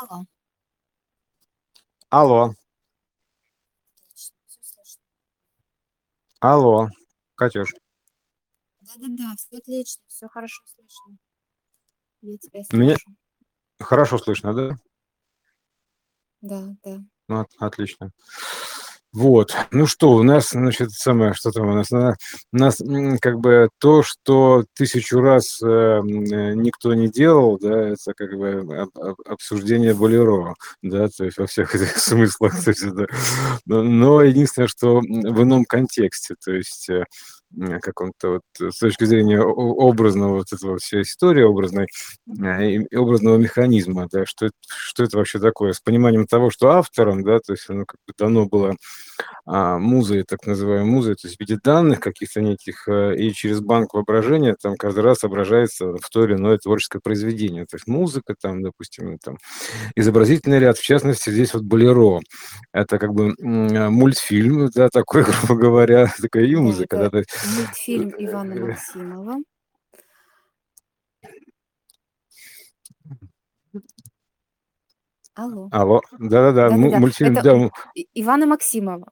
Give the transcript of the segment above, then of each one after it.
Алло. Алло. Алло, Катюш. Да-да-да, всё отлично, всё хорошо слышно. Я тебя Меня слышу. хорошо слышно, да? Да, да. Ну, от отлично. Вот. Ну что, у нас, значит, самое, что там у нас? На у нас, как бы то, что тысячу раз, эм, э, никто не делал, да, это как бы об об обсуждение "Болеро", да, то есть во всех этих смыслах, то есть это. Но но единственное, что, в ином контексте, то есть, э, каком-то вот с точки зрения образного вот этого всей истории образной, и образного механизма, да, что что это вообще такое, с пониманием того, что автором, да, то есть оно как бы дано было, а, музой, так называемой музой, то есть в виде данных каких-то неких, э, и через банк воображения там каждый раз отображается в то или иное творческое произведение. То есть музыка там, допустим, там изобразительный ряд, в частности, здесь вот "Болеро". Это как бы, мультфильм, да, такой, грубо говоря, такая и Да, музыка, да, то есть, мультфильм Ивана э Максимова. Алло. Алло. Да-да-да, му Да-да-да, мультфильм, это да, И Ивана Максимова.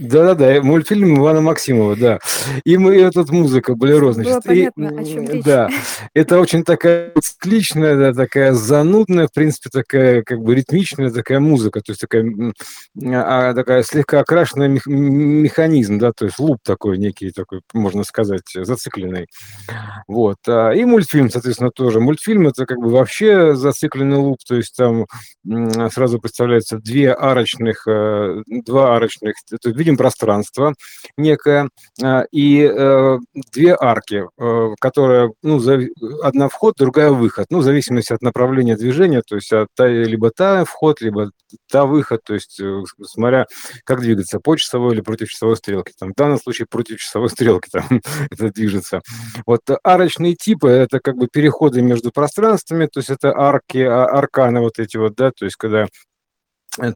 Да-да-да, э, мультфильм Ивана Максимова, да. И мы этот музыка "Болеро", Чтобы было значит, и, понятно, о чём м, речь. да, это очень такая цикличная, да, такая занудная, в принципе, такая как бы ритмичная такая музыка, то есть такая, м, а, такая слегка окрашенная мех механизм, да, то есть луп такой некий такой, можно сказать, зацикленный. Вот, а, и мультфильм, соответственно, тоже. Мультфильм- это как бы вообще зацикленный луп, то есть там, сразу представляется 2 арочных, э, 2 арочных, это видим пространство некое, а, и, э, 2 арки, э, которые, ну, одна вход, другая выход. Ну, в зависимости от направления движения, то есть, та либо та вход, либо та выход, то есть, смотря как двигаться, по часовой или против часовой стрелки. Там, в данном случае против часовой стрелки там это движется. Вот арочные типы- это как бы переходы между пространствами, то есть это арки, а, арканы вот эти вот, да, то есть когда,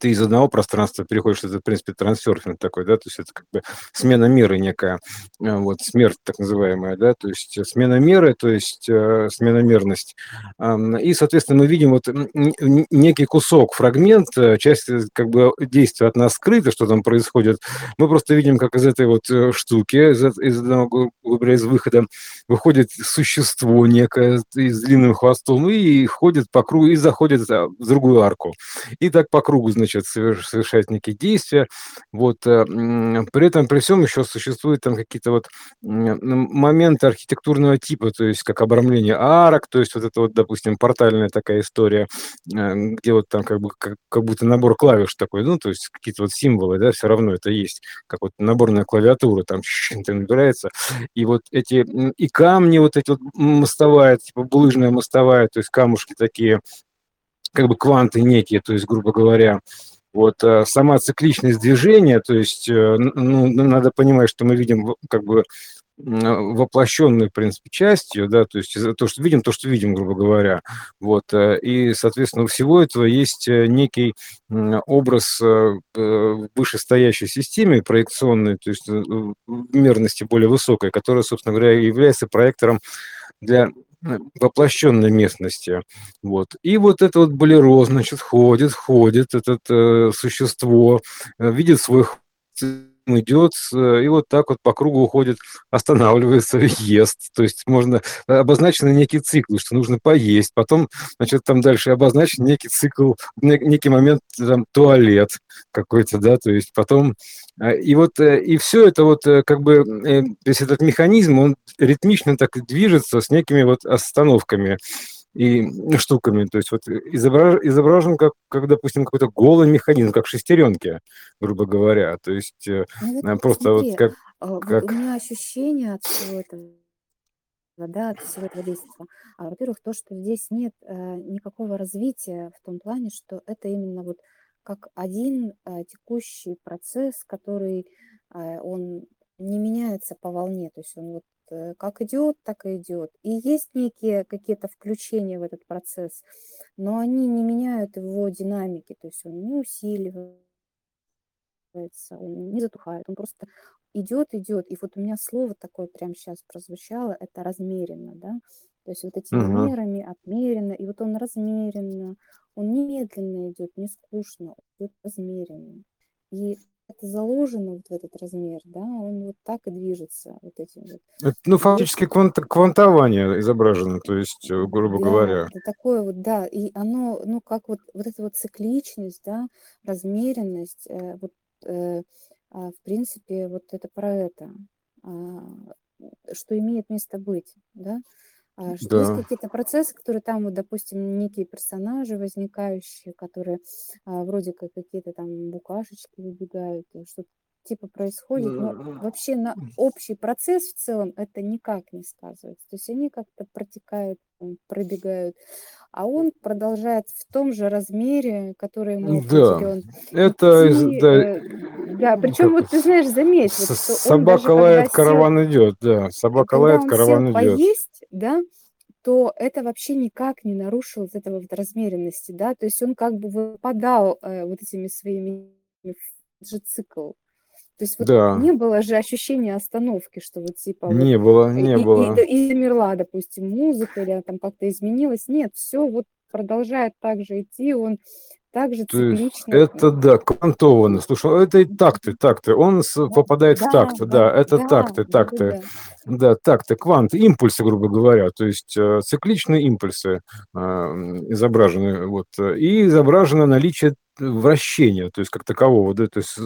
ты из одного пространства переходишь, это, в принципе, трансерфинг такой, да, то есть это как бы смена меры некая, э, вот, смерть так называемая, да, то есть смена меры, то есть, э, сменомерность. И, соответственно, мы видим вот, некий кусок, фрагмент, э, часть, как бы действия от нас скрыта, что там происходит. Мы просто видим, как из этой вот, штуки, из одного, из выхода выходит существо некое с длинным хвостом, и ходит по кругу, и заходит, в другую арку. И так по кругу, значит, соверш совершает некие действия. Вот, э, при этом при всём еще существуют там какие-то вот, моменты архитектурного типа, то есть как обрамление арок, то есть вот это вот, допустим, портальная такая история, э, где вот там как бы как как будто набор клавиш такой, ну, то есть какие-то вот символы, да, всё равно это есть, как вот наборная клавиатура, там чик-чик набирается. И вот эти, и камни вот эти вот, мостовая, типа булыжная мостовая, то есть камушки такие, как бы кванты некие, то есть, грубо говоря. Вот, а, сама цикличность движения, то есть, э, н ну, надо понимать, что мы видим как бы, м, воплощенную, в принципе, часть её, да, то есть то, что видим то, что видим, грубо говоря. Вот, э, и, соответственно, у всего этого есть, э, некий, образ, э, э, в вышестоящей системе проекционной, то есть, э, мерности более высокой, которая, собственно говоря, является проектором для, воплощенной местности. Вот. И вот это вот "Болеро", значит, ходит ходит этот, э, существо, э, видит свой идет с и вот так вот по кругу ходит, останавливается, ест. То есть можно обозначены некие циклы, что нужно поесть, потом, значит, там дальше обозначен некий цикл, не некий момент, там, туалет какой-то, да, то есть потом, а, и вот, э, и всё это вот, э, как бы, э, весь этот механизм, он ритмично так движется с некими вот остановками и штуками. То есть вот изобра изображен как как, допустим, какой-то голый механизм, как шестеренки, грубо говоря. То есть, э, Ну вот просто вот смотри, как а, вот у как меня ощущение от всего этого, да, от всего этого действа. А, во-первых, то, что здесь нет, э, никакого развития в том плане, что это именно вот как один, э, текущий процесс, который, э, он не меняется по волне. То есть он вот, как идет, так и идет. И есть некие какие-то включения в этот процесс, но они не меняют его динамики. То есть он не усиливается, он не затухает, он просто идет идет. И вот у меня слово такое прямо щас прозвучало- это размеренно, да. То есть вот этими Мгм. мерами, отмеренно, и вот он размеренно он не медленно идет, не скучно, он идет размеренно. И это заложено вот в этот размер, да, он вот так и движется, вот этим вот. Это, ну, фактически квант, квантование изображено, то есть, э, грубо Да, говоря. это такое вот, да, и оно, ну, как вот, вот эта вот цикличность, да, размеренность, э, вот, э, а, в принципе, вот это про это, а, что имеет место быть, да, а, что есть Да. какие-то процессы, которые там, вот, допустим, некие персонажи возникающие, которые а, вроде как какие-то там букашечки выбегают, э, что-то типа происходит, но вообще на общий процесс в целом это никак не сказывается. То есть они как-то протекают, пробегают, а он продолжает в том же размере, который ему Да, это из идти, да, э, да. м, Причем вот ты знаешь, заметь, вот что даже собака когда лает, сел караван идет, да, собака лает, караван идет. поесть, да, то это вообще никак не нарушило вот этого вот размеренности, да, то есть он как бы выпадал, э, вот этими своими же цикл. То есть вот Да. не было же ощущения остановки, что вот типа вот Не было, и не и было. и и замерла, допустим, музыка или она там как-то изменилась. Нет, всё вот продолжает так же идти, он так же То есть циклично, это да, квантованно. Слушай, это и такты, такты. Он Да, попадает в да, такт, да, да, это да, такты, такты. да-да-да. Да, такты, кванты, импульсы, грубо говоря, то есть, э, цикличные импульсы, ам, изображены, вот, э, и изображено наличие вращения, то есть как такового, да, то есть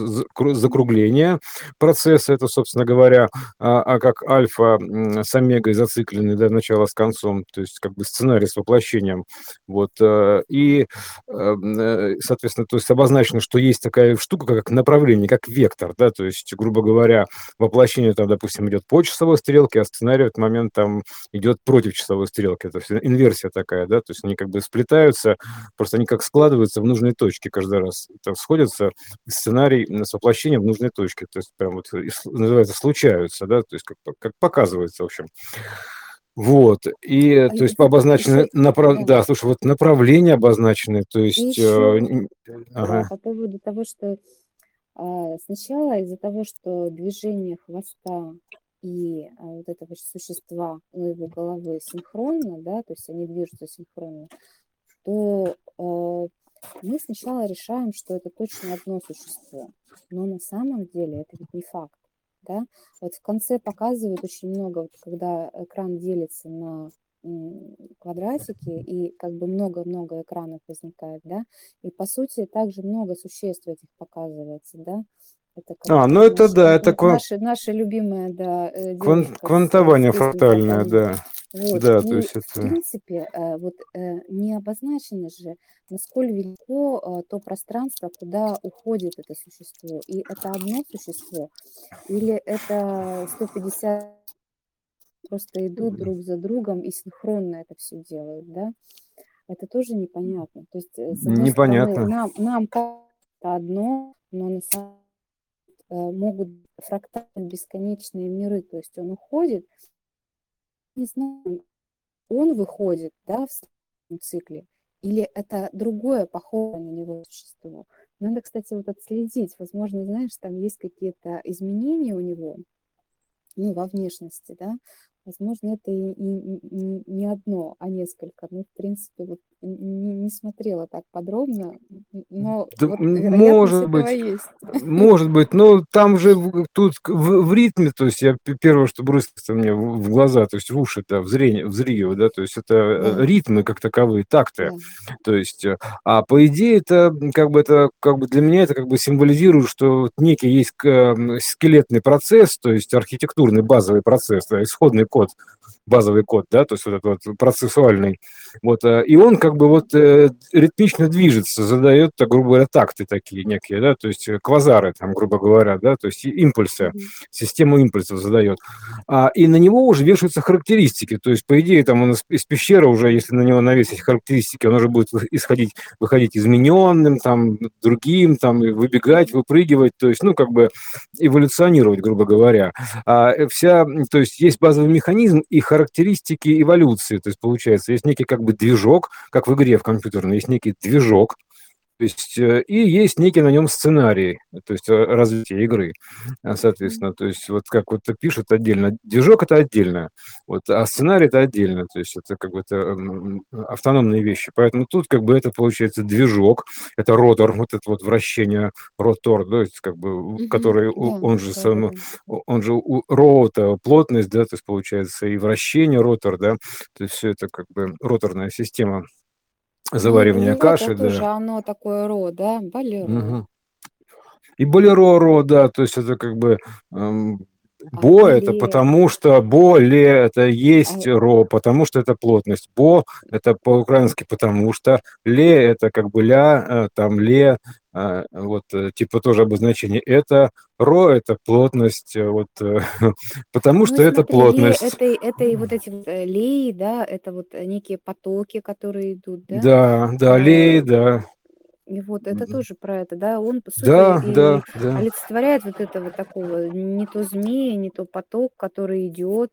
закругление процесса, это, собственно говоря, а а как альфа, с омегой зациклены, да, начало с концом, то есть как бы сценарий с воплощением. Вот, э, и, эм, э, соответственно, то есть обозначено, что есть такая штука, как направление, как вектор, да, то есть, грубо говоря, воплощение там, допустим, идет по часовой стрелке, а сценарий в этот момент там идет против часовой стрелки. Это инверсия такая, да, то есть они как бы сплетаются, просто они как складываются в нужные точки каждый раз. Там сходятся, сценарий, с воплощением в нужной точке, то есть прям вот с называется, случаются, да, то есть как как показывается, в общем. Вот, и, А то есть обозначены направ да. слушай, вот направления обозначены, то есть, э, н да, ага. по поводу того, что, а, сначала из-за того, что движение хвоста и, а, вот этого существа у его головы синхронно, да, то есть они движутся синхронно, то, э, мы сначала решаем, что это точно одно существо, но на самом деле это ведь не факт, да. Вот в конце показывают очень много, вот когда экран делится на, квадратики и как бы много-много экранов возникает, да, и по сути также много существ этих показывается, да. Это как А, ну это наша да, это н ква наша наша любимая, да, э, кван квантование фрактальное, да. Вот, Да, то и есть в это принципе, э, вот, э, не обозначено же, насколь велико, э, то пространство, куда уходит это существо. И это одно существо или это 150 просто идут друг за другом и синхронно это всё делают, да. Это тоже непонятно. То есть, одной стороны, Непонятно. нам нам кажется одно, но на самом э, могут фрактальные бесконечные миры. То есть он уходит не знаю, он выходит, да, в цикле или это другое, похожее на него существо. Надо, кстати, вот отследить. Возможно, знаешь, там есть какие-то изменения у него, ну, во внешности, да. Возможно, это и и не одно, а несколько. Ну, в принципе, вот н н не смотрела так подробно, но Да, вот может быть, есть. может быть, но там же тут в в ритме, то есть я первое, что бросится мне в в глаза, то есть в уши-то, в зрение, в зрение, да, то есть это, Да. э, ритмы как таковые, такты. Да. То есть, э, а по идее это, как бы это, как бы для меня это как бы символизирует, что некий есть скелетный процесс, то есть архитектурный базовый процесс, да, исходный код, базовый код, да, то есть вот этот вот процессуальный. Вот, э, и он как бы вот, э, ритмично движется, задаёт, так грубо говоря, такты такие некие, да, то есть, э, квазары там, грубо говоря, да, то есть импульсы, систему импульсов задаёт. А, и на него уже вешаются характеристики. То есть, по идее, там он из пещеры уже, если на него навесить характеристики, он уже будет исходить выходить изменённым, там, другим, там, выбегать, выпрыгивать, то есть, ну, как бы эволюционировать, грубо говоря. А, вся, то есть есть базовый механизм и характеристики эволюции. То есть получается, есть некий как бы движок, как в игре в компьютерной, есть некий движок, То есть, э, и есть некий на нем сценарий, то есть, э, развития игры. Мгм. соответственно, то есть вот как вот пишут отдельно. Движок- это отдельно, вот, а сценарий- это отдельно. То есть это как бы это, автономные вещи. Поэтому тут как бы это получается движок, это ротор, вот это вот вращение, ротор, то есть как бы, который Да, он же сам, он же у роута плотность, да, то есть получается и вращение, ротор, да, то есть всё это как бы роторная система Ну и заваривания болеро-то каши, тоже да. оно такое ро, да? Болеро. Мгм. И болеро-ро, да, то есть это как бы, эм, бо- это потому что боле- это есть ро, потому что это плотность. Бо- это по-украински потому что, ле- это как бы ля, э, там ле, э, вот, типа тоже обозначение. Это ро- это плотность, вот, потому Ну что и это смотри, плотность. это это и вот эти вот, э, леи, да, это вот некие потоки, которые идут, да? Да, да, леи, да. И вот это Мгм. тоже про это, да? Он, по сути, Да, да, да. олицетворяет вот этого такого не то змея, не то поток, который идет,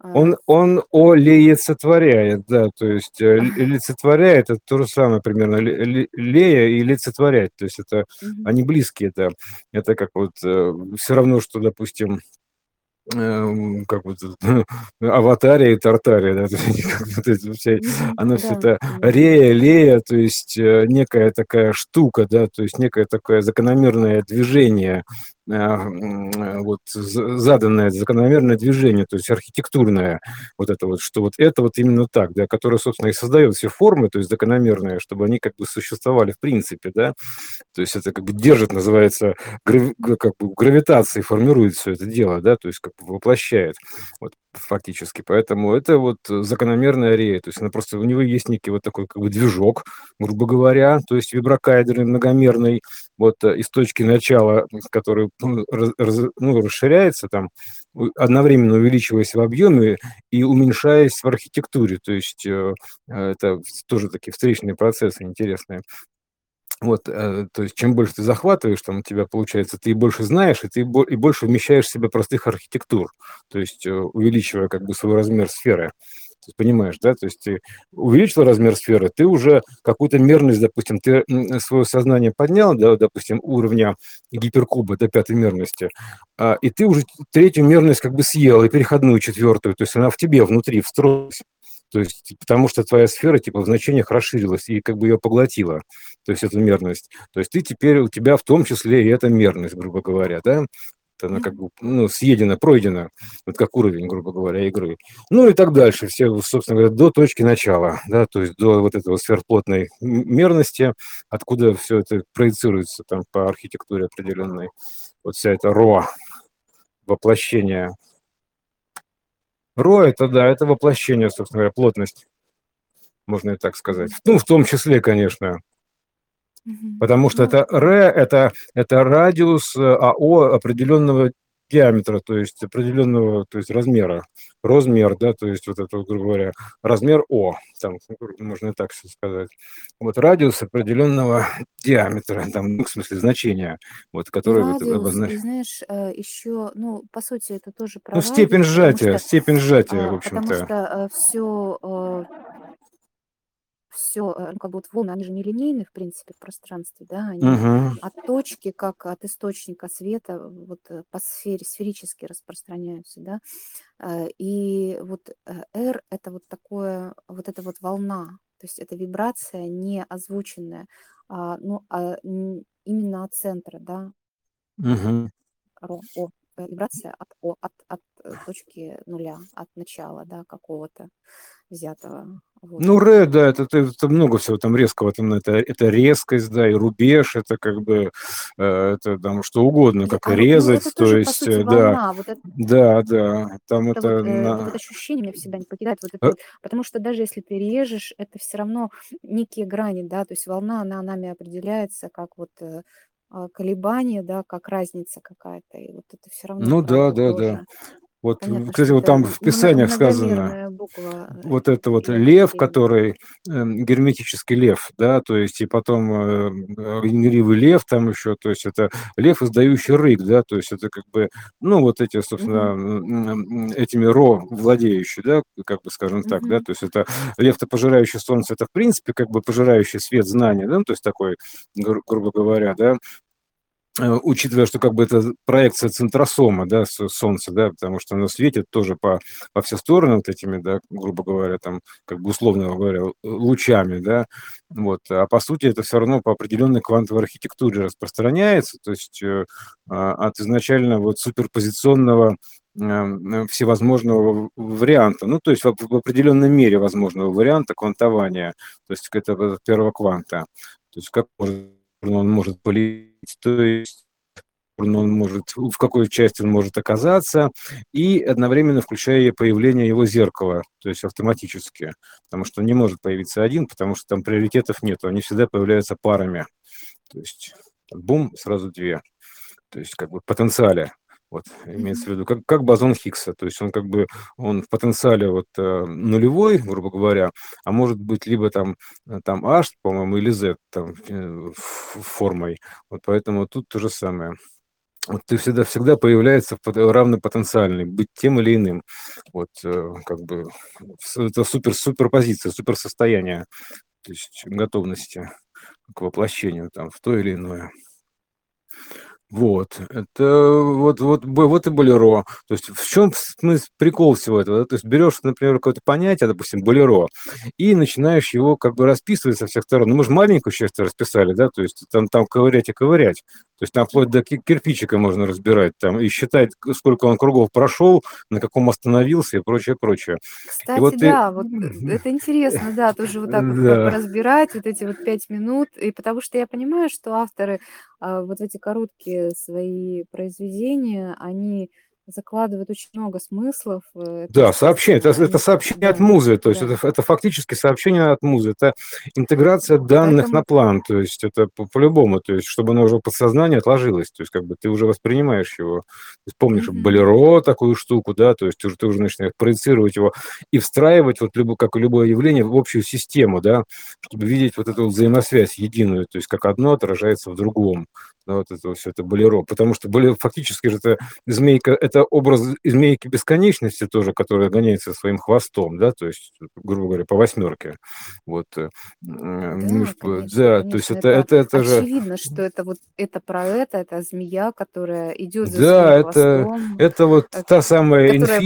а, Он он олицетворяет, да, то есть, э, олицетворяет- это то же самое примерно, ле ле лея и лицетворять. То есть это Мгм. они близкие, да. Это как вот, э, всё равно, что, допустим, как вот это, аватария и тартария, да, вот эти все, всё Да, это понимаю. рея, лея, то есть, э, некая такая штука, да, то есть некое такое закономерное движение, вот з заданное закономерное движение, то есть архитектурное. Вот это вот, что вот это вот именно так, да, которое, собственно, и создаёт все формы, то есть закономерные, чтобы они как бы существовали в принципе, да. То есть это как бы держит, называется, грави как бы гравитацией формирует всё это дело, да, то есть как бы воплощает, вот фактически. Поэтому это вот закономерная рея. То есть она просто у него есть некий вот такой как бы движок, грубо говоря, то есть виброкайдерный многомерный, вот из точки начала, который, ну, раз ну, расширяется там, одновременно увеличиваясь в объеме и уменьшаясь в архитектуре. То есть, э, это тоже такие встречные процессы интересные. Вот, э, то есть чем больше ты захватываешь, там у тебя получается, ты и больше знаешь, и ты и больше вмещаешь в себя простых архитектур, то есть, э, увеличивая как бы свой размер сферы. Ты понимаешь, да? То есть ты увеличил размер сферы, ты уже какую-то мерность, допустим, ты, м, своё сознание поднял до, допустим, уровня гиперкуба, до 5 мерности, а, и ты уже 3 мерность как бы съел, и переходную 4, то есть она в тебе внутри встроилась. То есть потому что твоя сфера типа в значениях расширилась и как бы её поглотила, то есть эту мерность. То есть ты теперь, у тебя в том числе и эта мерность, грубо говоря, да. Она как бы, ну, съедена, пройдена, вот как уровень, грубо говоря, игры. Ну и так дальше. Все, собственно говоря, до точки начала, да, то есть до вот этого сверхплотной мерности, откуда всё это проецируется там по архитектуре определённой. Вот вся эта ро, воплощение. Ро- это да, это воплощение, собственно говоря, плотность. Можно и так сказать. Ну, в том числе, конечно. Потому что Ну это ре- это это радиус, а о- определённого диаметра, то есть определённого, то есть размера. Розмер, да, то есть вот это вот, грубо говоря, размер о, там можно и так всё сказать. Вот радиус определённого диаметра, там, ну, в смысле значения, вот который вот радиус, обознач и знаешь, э, ещё, ну, по сути, это тоже Ну, про степень радиус, потому сжатия, что, степень сжатия, в а, потому общем-то. что, э, всё, э э, ну, как бы вот волны, они же нелинейны, в принципе, в пространстве, да, они Мгм. от точки, как от источника света, вот по сфере сферически распространяются, да. Э, и вот, э, R- это вот такое, вот эта вот волна, то есть это вибрация не озвученная, а, ну, а, именно от центра, да. Ро о э, вибрация от от от точки нуля, от начала, да, какого-то взятого. Вот. Ну, ре, да, это ты это много всего там резкого, там это это резкость, да, и рубеж, это как бы, э, это там что угодно, как а, ну, резать, это то тоже, есть, сути, да. Вот это Да, да, там вот, это э, вот это на ощущение меня всегда не покидает. Вот это Э вот, потому что даже если ты режешь, это всё равно некие грани, да, то есть волна, она нами определяется как вот, а, колебание, да, как разница какая-то. И вот это всё равно Ну да, да, да. Вот, Понятно, кстати, вот там в Писаниях сказано, буква, э, вот это вот лев, который, эм, герметический лев, да, то есть и потом, э, э, ленивый лев там еще, то есть это лев, издающий рык, да, то есть это как бы, ну, вот эти, собственно, этими ро владеющие, да, как бы скажем так, да, то есть это лев-то, пожирающий солнце, это в принципе как бы пожирающий свет знания, да, ну, то есть такой, гру грубо говоря, да. Э, учитывая, что как бы это проекция центросома, да, Солнца, да, потому что оно светит тоже по во все стороны вот этими, да, грубо говоря, там, как бы условно говоря, лучами, да. Вот, а по сути это всё равно по определенной квантовой архитектуре распространяется, то есть, э, а, от изначально вот суперпозиционного, эм, всевозможного варианта, ну, то есть в в определенной мере возможного варианта квантования, то есть к этого первого кванта. То есть как может он может полететь, то есть он может в какой части он может оказаться, и одновременно включая появление его зеркала, то есть автоматически. Потому что он не может появиться один, потому что там приоритетов нету, они всегда появляются парами. То есть бум, сразу 2. То есть как бы потенциале, вот имеется в виду, как как бозон Хиггса. То есть он как бы, он в потенциале вот, э, нулевой, грубо говоря, а может быть либо там там H, по-моему, или Z там, э, формой. Вот поэтому тут то же самое. Вот ты всегда всегда появляется пот равнопотенциальный, быть тем или иным. Вот, э, как бы это супер суперпозиция, суперсостояние, то есть готовности к воплощению там в то или иное. Вот, это вот вот вот и болеро. То есть в чём смыс прикол всего этого, да? То есть берёшь, например, какое-то понятие, допустим, болеро, и начинаешь его как бы расписывать со всех сторон. Ну, мы же маленькую часть расписали, да, то есть там там ковырять и ковырять. То есть там вплоть до ки кирпичика можно разбирать там и считать, сколько он кругов прошёл, на каком остановился и прочее, прочее. И Кстати, вот ты да, вот, э, это интересно, да, тоже вот так вот поразбирать вот эти вот 5 минут. И потому что я понимаю, что авторы, вот в эти короткие свои произведения, они закладывают очень много смыслов. Э, это, Да, сообщение, это это сообщение от да, музы, то есть это да. ф это фактически сообщение от музы, это интеграция данных на Поэтому план, то есть это по по-любому, то есть чтобы оно уже в подсознании отложилось, то есть как бы ты уже воспринимаешь его. То есть помнишь Мгм. болеро, такую штуку, да, то есть уже ты уже начинаешь проецировать его и встраивать, вот любо как любое явление, в общую систему, да, чтобы видеть вот эту вот взаимосвязь единую, то есть как одно отражается в другом. Да, вот это всё, это болеро. Потому что боле фактически же это змейка, это образ змейки бесконечности тоже, которая гоняется своим хвостом, да, то есть, грубо говоря, по восьмерке. Вот, э, Да, п конечно, да, то есть конечно, это это это это же очевидно, что это вот это про это, это змея, которая идёт за Да, это хвостом, это вот э, та самая которая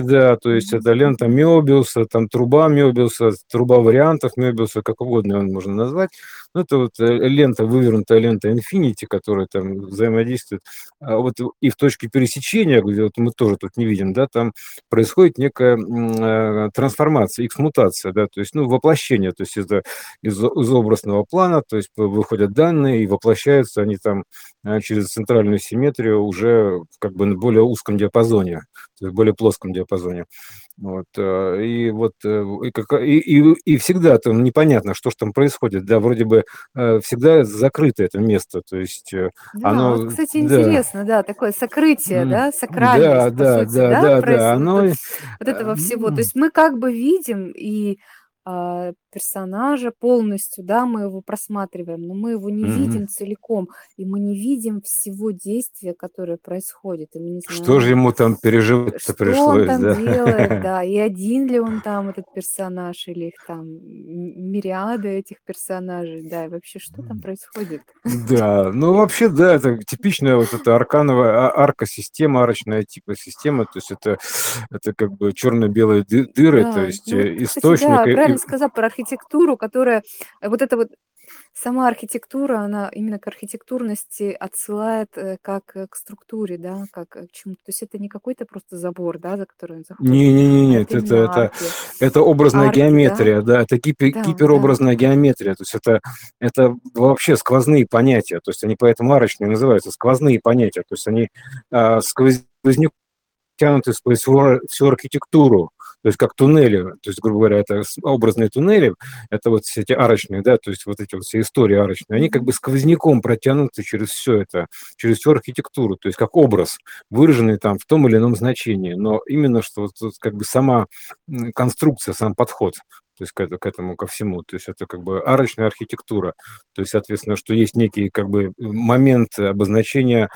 да, то есть это лента. Мёбиуса, там труба Мёбиуса, труба вариантов Мёбиуса, как угодно её можно назвать. Ну, это вот, э, лента, вывернутая лента инфинити, которая там взаимодействует. А вот и в точке пересечения, где вот мы тоже тут не видим, да, там происходит некая, э, трансформация, икс-мутация, да, то есть, ну, воплощение, то есть это из из образного плана, то есть выходят данные и воплощаются они там, э, через центральную симметрию уже как бы на более узком диапазоне, то есть более плоском диапазоне. Вот, э, и вот, э, и кака и и и всегда там непонятно, что ж там происходит. Да, вроде бы, э, всегда закрыто это место, то есть, Да, вот, оно кстати, да. интересно, да, такое сокрытие, да, да, сакральность, по да, сути, да, да, да, да, вот оно, вот этого всего. То есть мы как бы видим и, а, персонажа полностью, да, мы его просматриваем, но мы его не Мгм. видим целиком, и мы не видим всего действия, которое происходит, и мы не Что же знаем, ему там э, переживать-то что он пришлось, там да? делает, да, и один ли он там, этот персонаж, или их там мириады этих персонажей, да, и вообще, что там происходит? Да, ну, вообще, да, это типичная вот эта аркановая а арко-система, арочная типа система, то есть это это как бы черно-белые ды дыры, то Да, есть, ну вот э, кстати, источник да, и и правильно сказал про архитектуру, которая вот эта вот сама архитектура, она именно к архитектурности отсылает, э, как, э, к структуре, да, как, э, к чему-то. То есть это не какой-то просто забор, да, за который он заходит, Не не не а нет, это это это арки. это образная Арки, да? геометрия, да, это гипе Да, да. гиперобразная геометрия, то есть это это вообще сквозные понятия, то есть они поэтому арочные называются, сквозные понятия, то есть они, а, сквозь сквозняком тянуты сквозь всю всю архитектуру. То есть как туннели, то есть, грубо говоря, это образные туннели, это вот все эти арочные, да, то есть вот эти вот все истории арочные, они как бы сквозняком протянуты через все это, через всю архитектуру, то есть как образ, выраженный там в том или ином значении, но именно что вот, вот как бы сама конструкция, сам подход, то есть к, к этому, ко всему. То есть это как бы арочная архитектура. То есть, соответственно, что есть некий как бы момент обозначения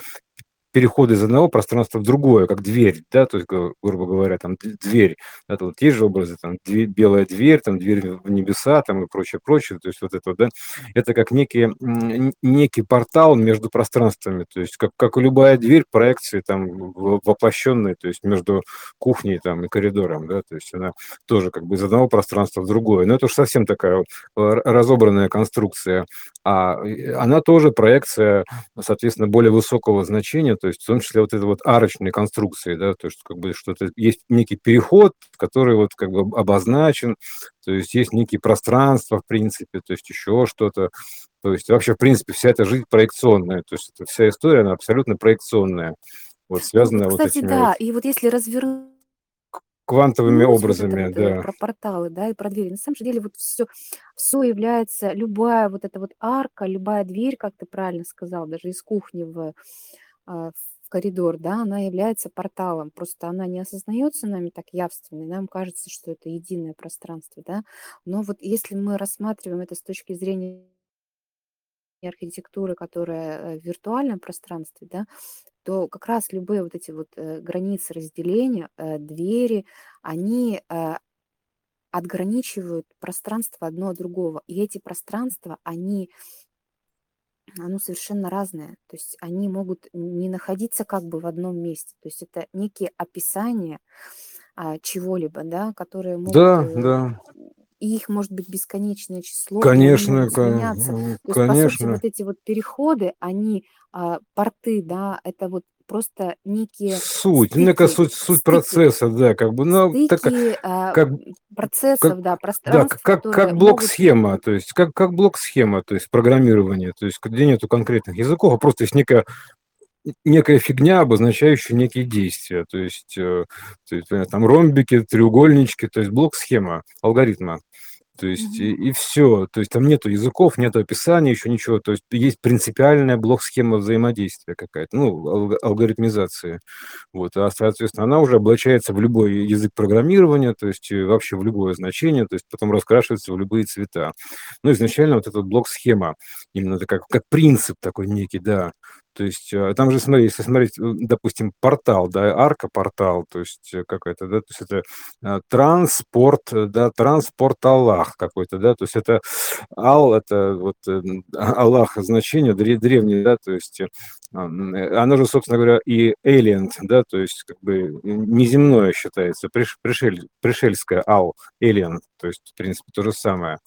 перехода из одного пространства в другое, как дверь, да, то есть, грубо говоря, там дверь, да, вот есть же образы, там дверь, белая дверь, там дверь в небеса, там и прочее, прочее, то есть вот это, да, это как некий, некий портал между пространствами, то есть как, как любая дверь проекции там воплощенная, то есть между кухней там и коридором, да, то есть она тоже как бы из одного пространства в другое, но это уж совсем такая разобранная конструкция, а она тоже проекция, соответственно, более высокого значения, то есть в том числе вот это вот арочные конструкции, да, то есть как бы что-то есть некий переход, который вот как бы обозначен, то есть есть некие пространства, в принципе, то есть еще что-то, то есть вообще, в принципе, вся эта жизнь проекционная, то есть эта вся история, она абсолютно проекционная, вот связанная вот кстати, этими да, вот и вот если развернуть квантовыми это образами, вот э, да. про порталы, да, и про двери, на самом же деле вот все, все является, любая вот эта вот арка, любая дверь, как ты правильно сказал, даже из кухни в а, в коридор, да, она является порталом. Просто она не осознается нами так явственно, нам кажется, что это единое пространство, да. Но вот если мы рассматриваем это с точки зрения архитектуры, которая э, в виртуальном пространстве, да, то как раз любые вот эти вот э, границы разделения, э, двери, они отграничивают пространство одно от другого. И эти пространства, они оно совершенно разное. То есть они могут не находиться как бы в одном месте. То есть это некие описания а, чего-либо, да, которые могут, Да, да, и их может быть бесконечное число, конечно, сменяться. м, То есть, по сути, конечно. вот эти вот переходы, они, а, порты, да, это вот просто некие Суть, некая стыки, суть, суть стыки, процесса, да, как бы, ну, так, стыки а, как, м, как, процессов, да, да, как, пространств, как которые как могут то есть как, как блок-схема, то есть программирование, то есть где нету конкретных языков, а просто есть некая, некая фигня, обозначающая некие действия, то есть, э, то есть там ромбики, треугольнички, то есть блок-схема алгоритма. То есть Мгм. и, и все. То есть там нету языков, нету описания, еще ничего. То есть есть принципиальная блок-схема взаимодействия какая-то, ну, алг- алгоритмизации. Вот, а, соответственно, она уже облачается в любой язык программирования, то есть э, вообще в любое значение, то есть потом раскрашивается в любые цвета. Ну, изначально вот этот блок-схема, именно это как, как принцип такой некий, да. То есть э, там же, смотри, если смотреть, э, допустим, портал, да, арка-портал, то есть э, какая-то, да, то есть это транспорт, да, транспорт Аллах какой-то, да, то есть это Ал, это вот Аллах значение дре- древнее, да, то есть оно же, собственно говоря, и alien, да, то есть как бы неземное считается, приш- пришель, пришельское Ал, alien, то есть, в принципе, то же самое.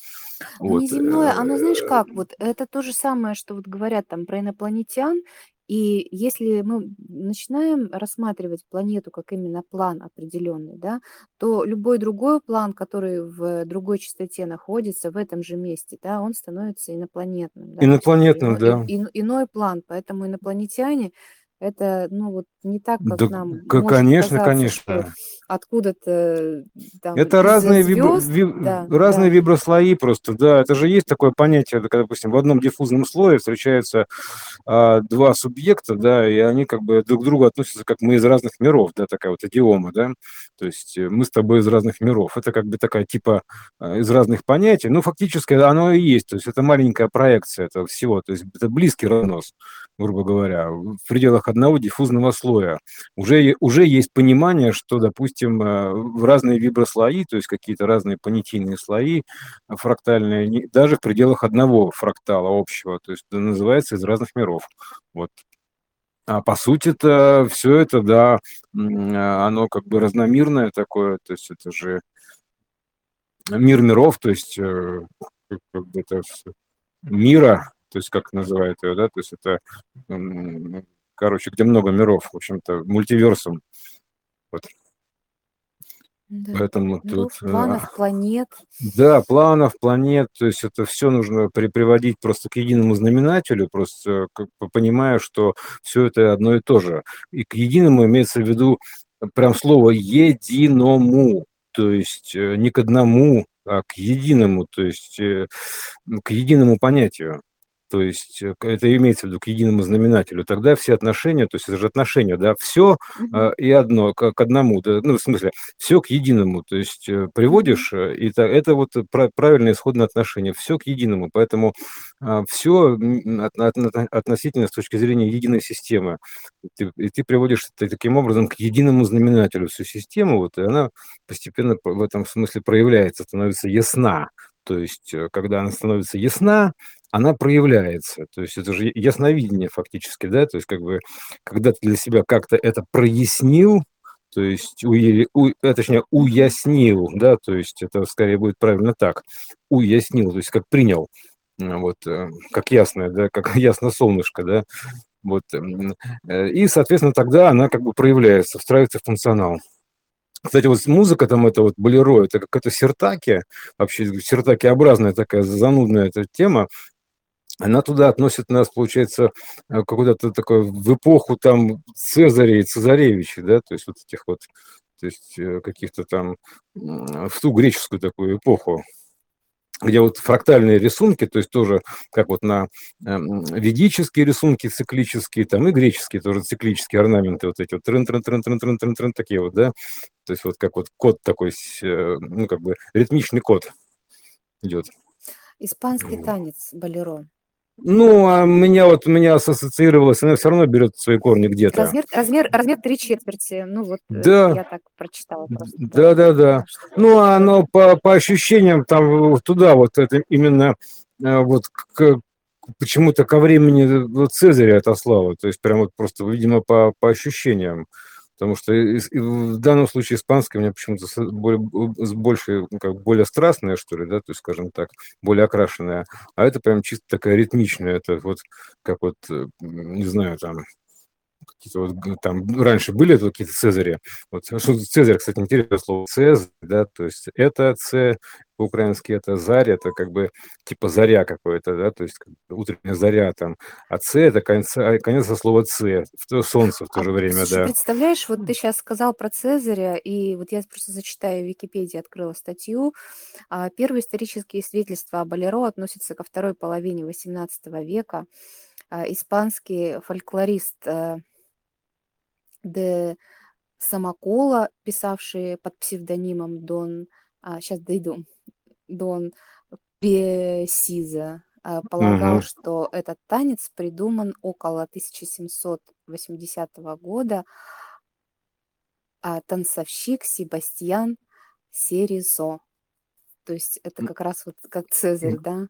Ну, Вот. неземное, оно, знаешь э, как, вот это то же самое, что вот говорят там про инопланетян. И если мы начинаем рассматривать планету как именно план определенный, да, то любой другой план, который в другой частоте находится, в этом же месте, да, он становится инопланетным, да, Инопланетным, ино- и- да. ин- иной план. Поэтому инопланетяне это, ну, вот не так, как Да, нам к- может конечно, конечно. откуда-то там Это из разные, звезд, ви- да, разные да. виброслои просто, да. Это же есть такое понятие, когда, допустим, в одном диффузном слое встречаются а, два субъекта, да, и они как бы друг к другу относятся, как мы из разных миров, да, такая вот идиома, да. То есть э, мы с тобой из разных миров. Это как бы такая типа а, из разных понятий. Ну, фактически оно и есть. То есть это маленькая проекция этого всего. То есть это близкий разнос, грубо говоря, в пределах одного диффузного слоя уже, уже есть понимание, что, допустим, э, в разные виброслои, то есть какие-то разные понятийные слои э, фрактальные, даже в пределах одного фрактала общего, то есть это называется из разных миров. Вот. А по сути это все это, да, а, оно как бы разномирное такое, то есть это же мир миров, то есть э, как бы это мира, то есть как называют ее, да, то есть это, короче, где много миров, в общем-то, мультиверсум. Вот. Да, Поэтому тут, миров, э, планов, а, планет. да, планов, планет, то есть это все нужно при приводить просто к единому знаменателю, просто как бы понимая, что все это одно и то же. И к единому имеется в виду прям слово единому. то есть не к одному, а к единому, то есть к единому понятию то есть э, это имеется в виду к единому знаменателю, тогда все отношения, то есть это же отношения, да, все э, и одно к, к одному, да, ну, в смысле, все к единому, то есть э, приводишь, э, и это, это вот правильное исходное отношение, все к единому, поэтому э, все от, от, относительно с точки зрения единой системы, ты, и ты приводишь это таким образом к единому знаменателю всю систему, вот, и она постепенно в этом смысле проявляется, становится ясна, то есть, э, когда она становится ясна, она проявляется. То есть это же ясновидение фактически, да, то есть как бы, когда ты для себя как-то это прояснил, то есть, у, у, э, точнее, уяснил, да, то есть это скорее будет правильно так, уяснил, то есть как принял, вот, э, как ясное, да, как ясно солнышко, да, вот, и, соответственно, тогда она как бы проявляется, встраивается в функционал. Кстати, вот музыка там, это вот болеро, это какая-то сертаки, вообще сертакиобразная такая занудная эта тема, она туда относит нас, получается, э, какую-то такой в эпоху там Цезаря и Цезаревича, да, то есть вот этих вот, то есть э, каких-то там в ту греческую такую эпоху, где вот фрактальные рисунки, то есть тоже как вот на э, ведические рисунки циклические, там и греческие тоже циклические орнаменты, вот эти вот трын трын трын трын трын трын трын такие вот, да, то есть вот как вот код такой, э, ну как бы ритмичный код идет. Испанский танец балеро. Ну, а меня вот меня ассоциировалось, она все равно берет свои корни где-то. Размер, размер, размер три четверти. Ну вот э, да. я так прочитала просто. Да, да, да. Ну, а оно по, по ощущениям там туда вот это именно э, вот к, почему-то ко времени Цезаря отослало. То есть прям вот просто, видимо, по, по ощущениям. Потому что в данном случае испанская у меня почему-то более, больше, ну, как более страстная, что ли, да, то есть, скажем так, более окрашенная. А это прям чисто такая ритмичная, это вот как вот, э, не знаю, там, какие-то вот там раньше были это какие-то Цезари. Вот что Цезарь, кстати, интересное слово Цезарь, да, то есть это Ц по-украински это заря, это как бы типа заря какое-то, да, то есть утренняя заря там, а Ц это конец, а, конец слова Ц, солнце в то же а, время, слушай, да. Представляешь, вот ты сейчас сказал про Цезаря, и вот я просто зачитаю в Википедии, открыла статью. А, первые исторические свидетельства о Болеро относятся ко второй половине XVIII века. Испанский фольклорист э, де Самокола, писавший под псевдонимом Дон, а, сейчас дойду, Дон Песиза, а, полагал, угу. что этот танец придуман около 1780 года, а танцовщик Себастьян Серизо. То есть это как раз вот как Цезарь, да?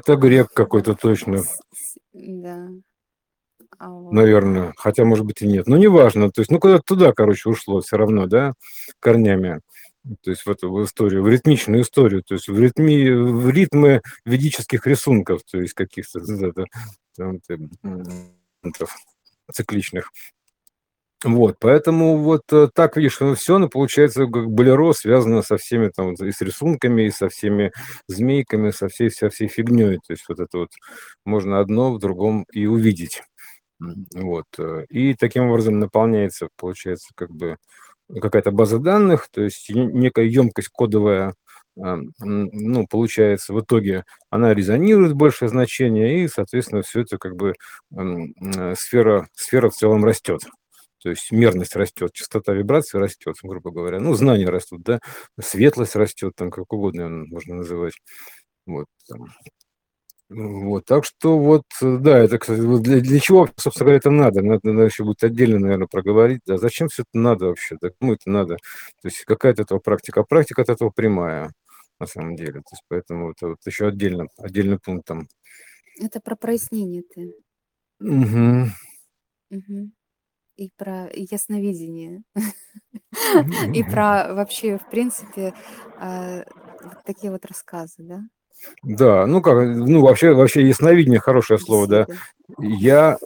Это грек какой-то точно. Да. А вот. Наверное, хотя, может быть, и нет. Но неважно, то есть, ну, куда-то туда, короче, ушло все равно, да, корнями. То есть в эту историю, в ритмичную историю, то есть в, ритме, в ритмы ведических рисунков, то есть каких-то там, цикличных. Вот, поэтому вот э, так, видишь, все, ну, получается, как болеро связано со всеми там, и с рисунками, и со всеми змейками, со всей, со всей фигней. То есть вот это вот можно одно в другом и увидеть. Вот. Э, и таким образом наполняется, получается, как бы какая-то база данных, то есть некая емкость кодовая, а, ну, получается, в итоге она резонирует большее значение, и, соответственно, все это как бы э, сфера, сфера в целом растет. То есть мерность растет, частота вибрации растет, грубо говоря. Ну, знания растут, да, светлость растет, там как угодно можно называть. Вот, там, вот, так что вот, да, это, кстати, для, для чего, собственно говоря, это надо? Надо, надо еще будет отдельно, наверное, проговорить, да, зачем все это надо вообще, да, кому это надо? То есть какая-то этого практика, а практика от этого прямая, на самом деле, то есть поэтому это вот еще отдельно, отдельный пункт там. Это про прояснение ты. Угу. Угу. И про ясновидение. И про вообще, в принципе, а, такие вот рассказы, да? Да, ну как, ну вообще вообще ясновидение- хорошее слово, да. Я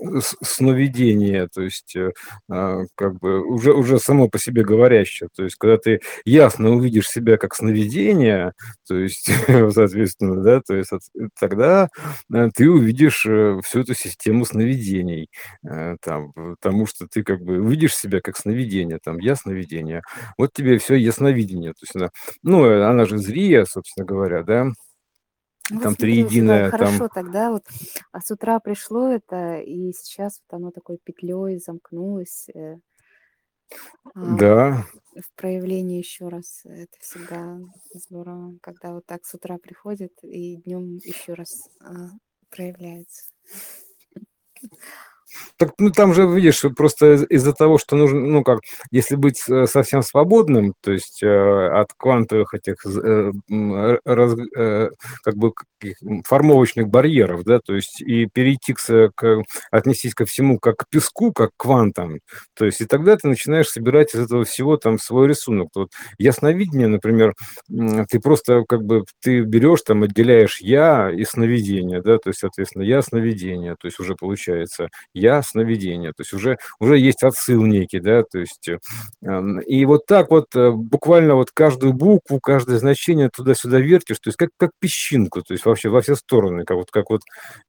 сновидение, то есть, э, а, как бы уже уже само по себе говорящее. То есть когда ты ясно увидишь себя как сновидение, то есть, соответственно, да, то есть от тогда, э, ты увидишь, э, всю эту систему сновидений. Э, там, потому что ты как бы увидишь себя как сновидение, там: "Я- сновидение". Вот тебе всё ясновидение. То есть она, ну, она же зрие, собственно говоря, да. Ну Там тебя триединое, там хорошо тогда вот, а с утра пришло это, и сейчас вот оно такой петлей замкнулось, э а, Да. в проявлении ещё раз. Это всегда здорово, когда вот так с утра приходит и днём ещё раз, а, проявляется. Так, ну, там же, видишь, просто из из-за того, что нужно, ну как, если быть с совсем свободным, то есть, э, от квантовых этих э, э, раз э, как бы формовочных барьеров, да, то есть и перейти к к отнестись ко всему как к песку, как к квантам, то есть и тогда ты начинаешь собирать из этого всего там свой рисунок. Вот ясновидение, например, ты просто как бы ты берешь там, отделяешь "я" и сновидение, да, то есть, соответственно, "я"- сновидение, то есть уже получается "я"- сновидение, то есть уже уже есть отсыл некий, да, то есть, э, и вот так вот, э, буквально вот каждую букву, каждое значение туда-сюда вертишь, то есть как как песчинку, то есть вообще во все стороны, как вот как вот,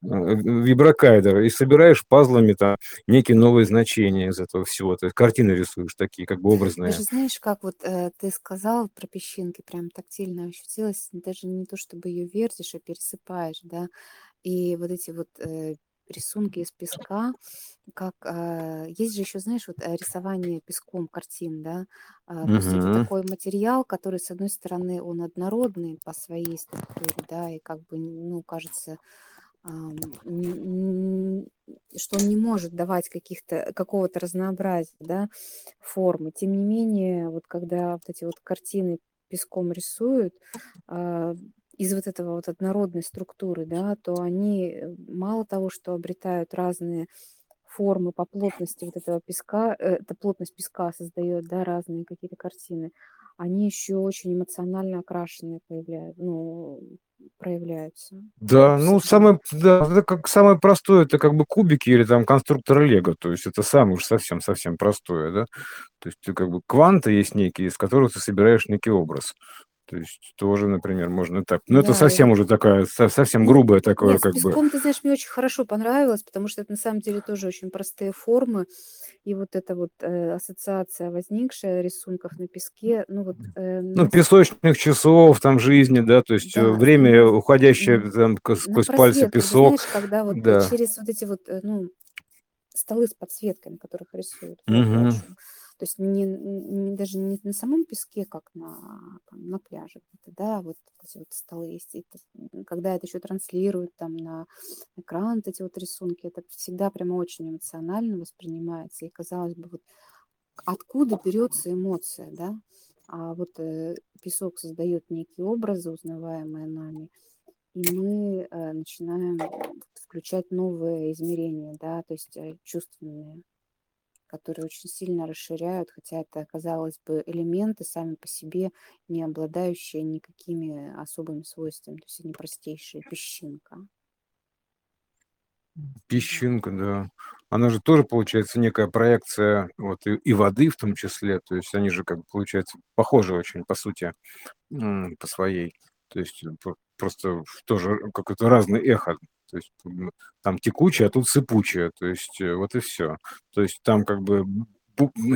э, виброкайдер, и собираешь пазлами там некие новые значения из этого всего, то есть картины рисуешь такие как бы образные. Даже знаешь, как вот, э, ты сказал про песчинки, прям тактильно ощутилось, даже не то чтобы её вертишь, а пересыпаешь, да. И вот эти вот, э, рисунки из песка, как, а, есть же ещё, знаешь, вот, э, рисование песком картин, да. А, то есть это такой материал, который, с одной стороны, он однородный по своей структуре, да, и как бы, ну, кажется, н что он не может давать каких-то какого-то разнообразия, да, формы. Тем не менее, вот когда вот эти вот картины песком рисуют, а, из вот этого вот однородной структуры, да, то они, э, мало того, что обретают разные формы по плотности вот этого песка, э, эта плотность песка создаёт, да, разные какие-то картины, они ещё очень эмоционально окрашенные появляю ну, проявляются Да, ну, самое да, это как самое простое- это как бы кубики или там конструкторы "Лего", то есть это самое уж совсем совсем простое, да. То есть ты как бы кванты есть некие, из которых ты собираешь некий образ. То есть тоже, например, можно так. Это Да, совсем и уже такая, со совсем Ну, грубое такое нет, с как бы песком, ты знаешь, мне очень хорошо понравилось, потому что это на самом деле тоже очень простые формы. И вот эта вот, э, ассоциация, возникшая рисунков на песке, ну вот, э, Ну, песочных часов там жизни, да, то есть, э, Да, время, уходящее там сквозь пальцы просветку. Ты знаешь, песок. когда вот, Да. через вот эти вот, э, ну, столы с подсветкой, на которых рисуют, чём. То есть не не даже не на самом песке, как на там на пляже да, вот эти вот столы есть. Т когда это ещё транслируют там на экран, эти вот рисунки, это всегда прямо очень эмоционально воспринимается. И, казалось бы, вот откуда берётся эмоция, да? А вот, э, песок создаёт некие образы, узнаваемые нами, и мы, э, начинаем включать новые измерения, да, то есть, э, чувственные, которые очень сильно расширяют, хотя это, казалось бы, элементы сами по себе, не обладающие никакими особыми свойствами, то есть они простейшие, песчинка. Песчинка, да. Она же тоже, получается, некая проекция вот и и воды в том числе. То есть они же, как получается, похожи очень по сути, по своей. То есть п просто тоже какое-то разное эхо. То есть, там текучее, а тут сыпучее. То есть, э, вот и всё. То есть там как бы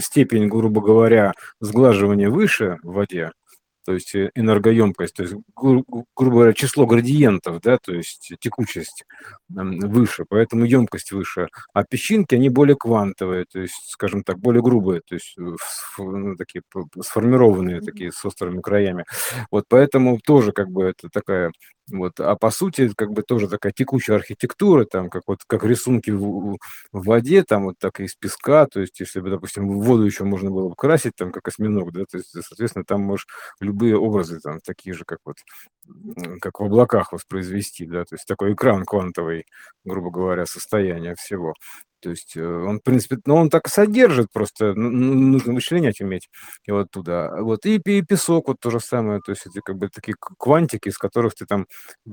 степень, грубо говоря, сглаживания выше в воде, то есть, э, энергоёмкость, то есть, гру грубо говоря, число градиентов, да, то есть текучесть, выше, поэтому ёмкость выше. А песчинки, они более квантовые, то есть, скажем так, более грубые, то есть, э, ну, такие сформированные, такие с острыми краями. Вот поэтому тоже как бы это такая вот, а по сути, как бы тоже такая текучая архитектура, там как вот как рисунки в в в воде, там вот так из песка. То есть если бы, допустим, воду ещё можно было бы красить, там как осьминог, да, то есть, соответственно, там можешь любые образы там такие же, как вот, как в облаках воспроизвести, да, то есть такой экран квантовый, грубо говоря, состояния всего. То есть, э, он, в принципе, ну, он так и содержит, просто нужно вычленять уметь его оттуда. Вот, и пе песок вот то же самое, то есть это как бы такие квантики, из которых ты там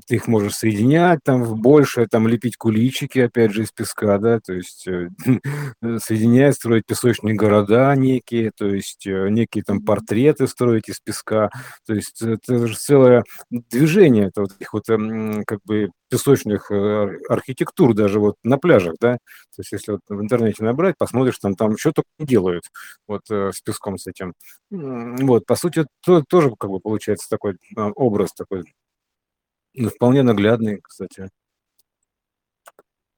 ты их можешь соединять там в большее, там лепить куличики, опять же, из песка, да, то есть, э, соединять, строить песочные города некие, то есть, э, некие там портреты строить из песка. То есть это же целое движение это вот этих вот, м, как бы песочных, э, архитектур даже вот на пляжах, да. То есть если вот в интернете набрать, посмотришь, там там тока не делают, вот, э, с песком с этим. Вот, по сути, то тоже как бы получается такой, а, образ такой. Ну, вполне наглядный, кстати.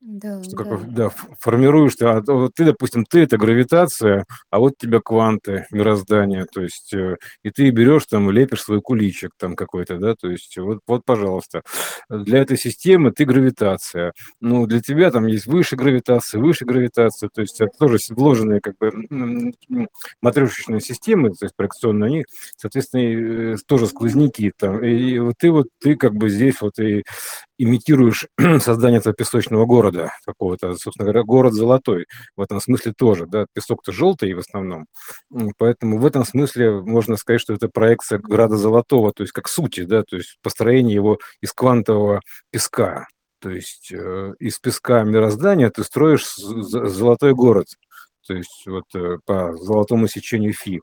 Да, Что как да. формируешь ты, а, вот ты, допустим, ты- это гравитация, а вот у тебя кванты мироздания, то есть, э, и ты берешь там, лепишь свой куличик там какой-то, да, то есть вот вот, пожалуйста. Для этой системы ты гравитация. Ну, для тебя там есть выше гравитация, выше гравитация, то есть это тоже вложенные как бы, м, м, матрёшечные системы, то есть проекционные, они, соответственно, и, э, тоже сквозняки там. И вот ты вот, ты как бы здесь вот и имитируешь создание этого песочного города какого-то, собственно говоря, город золотой. В этом смысле тоже, да, песок-то желтый в основном, поэтому в этом смысле можно сказать, что это проекция града золотого, то есть как сути, да, то есть построение его из квантового песка. То есть, э, из песка мироздания ты строишь золотой город, то есть вот, э, по золотому сечению Фи.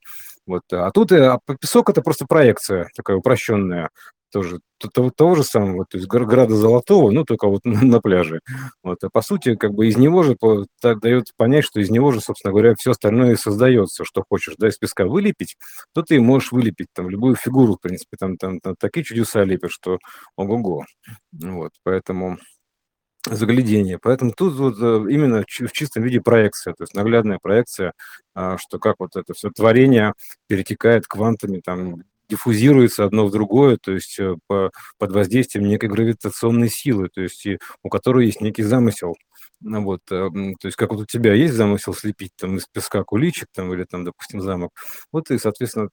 Вот, а тут, э, а песок- это просто проекция такая упрощенная тоже того того же самого, то есть гра града золотого, но только вот н на пляже. Вот, а по сути, как бы из него же так даёт понять, что из него же, собственно говоря, всё остальное и создаётся, что хочешь, да, из песка вылепить, то ты можешь вылепить там любую фигуру, в принципе, там там там такие чудеса лепят, что ого-го. Вот, поэтому загляденье. Поэтому тут вот, э, именно в чистом виде проекция, то есть наглядная проекция, а, что как вот это всё творение перетекает квантами, там диффузируется одно в другое, то есть, э, по под воздействием некой гравитационной силы, то есть и у которой есть некий замысел. Ну вот, эм, то есть как вот у тебя есть замысел слепить там из песка куличик там или там, допустим, замок, вот и, соответственно,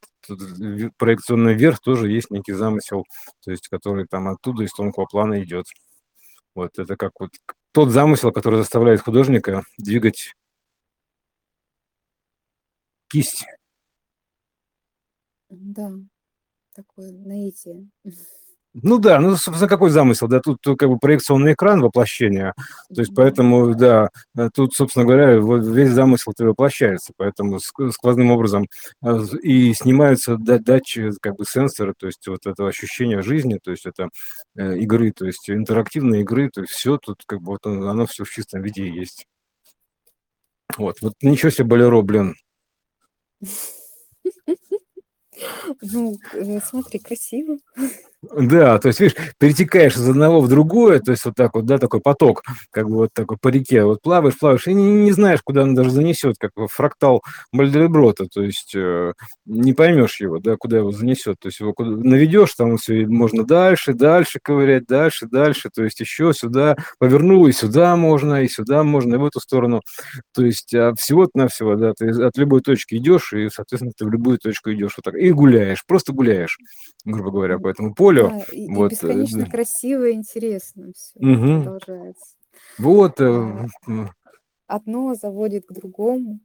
проекционный верх тоже есть некий замысел, то есть который там оттуда, из тонкого плана идёт. Вот это как вот тот замысел, который заставляет художника двигать кисть. М-да, такое наитие. Ну да, ну, собственно, какой замысел? Да тут как бы проекционный экран воплощения, то есть поэтому, да, э, тут, собственно говоря, вот весь замысел-то и воплощается, поэтому ск сквозным образом, з и снимаются да датчи, как бы сенсоры, то есть вот это ощущение жизни, то есть это, э, игры, то есть интерактивной игры, то есть всё тут как бы вот оно оно всё в чистом виде есть. Вот вот ничего себе Болеро, блин. Ну, э, смотри, красиво. Да, то есть, видишь, перетекаешь из одного в другое, то есть вот так вот, да, такой поток, как бы вот такой по реке вот плаваешь, плаваешь и не не знаешь, куда оно даже занесёт, как в фрактал Мальдельброта, то есть, э, не поймёшь его, да, куда его занесёт. То есть его куда наведёшь, там всё, и можно дальше, дальше ковырять, дальше, дальше, то есть ещё сюда повернул, и сюда можно, и сюда можно, и в эту сторону. То есть, а, всего-то-навсего, да, ты от любой точки идёшь, и, соответственно, ты в любую точку идёшь вот так и гуляешь, просто гуляешь, грубо говоря, по этому полю. Да, и и Вот, э, бесконечно красиво и интересно всё Мгм. продолжается. Вот, э, А, одно заводит к другому.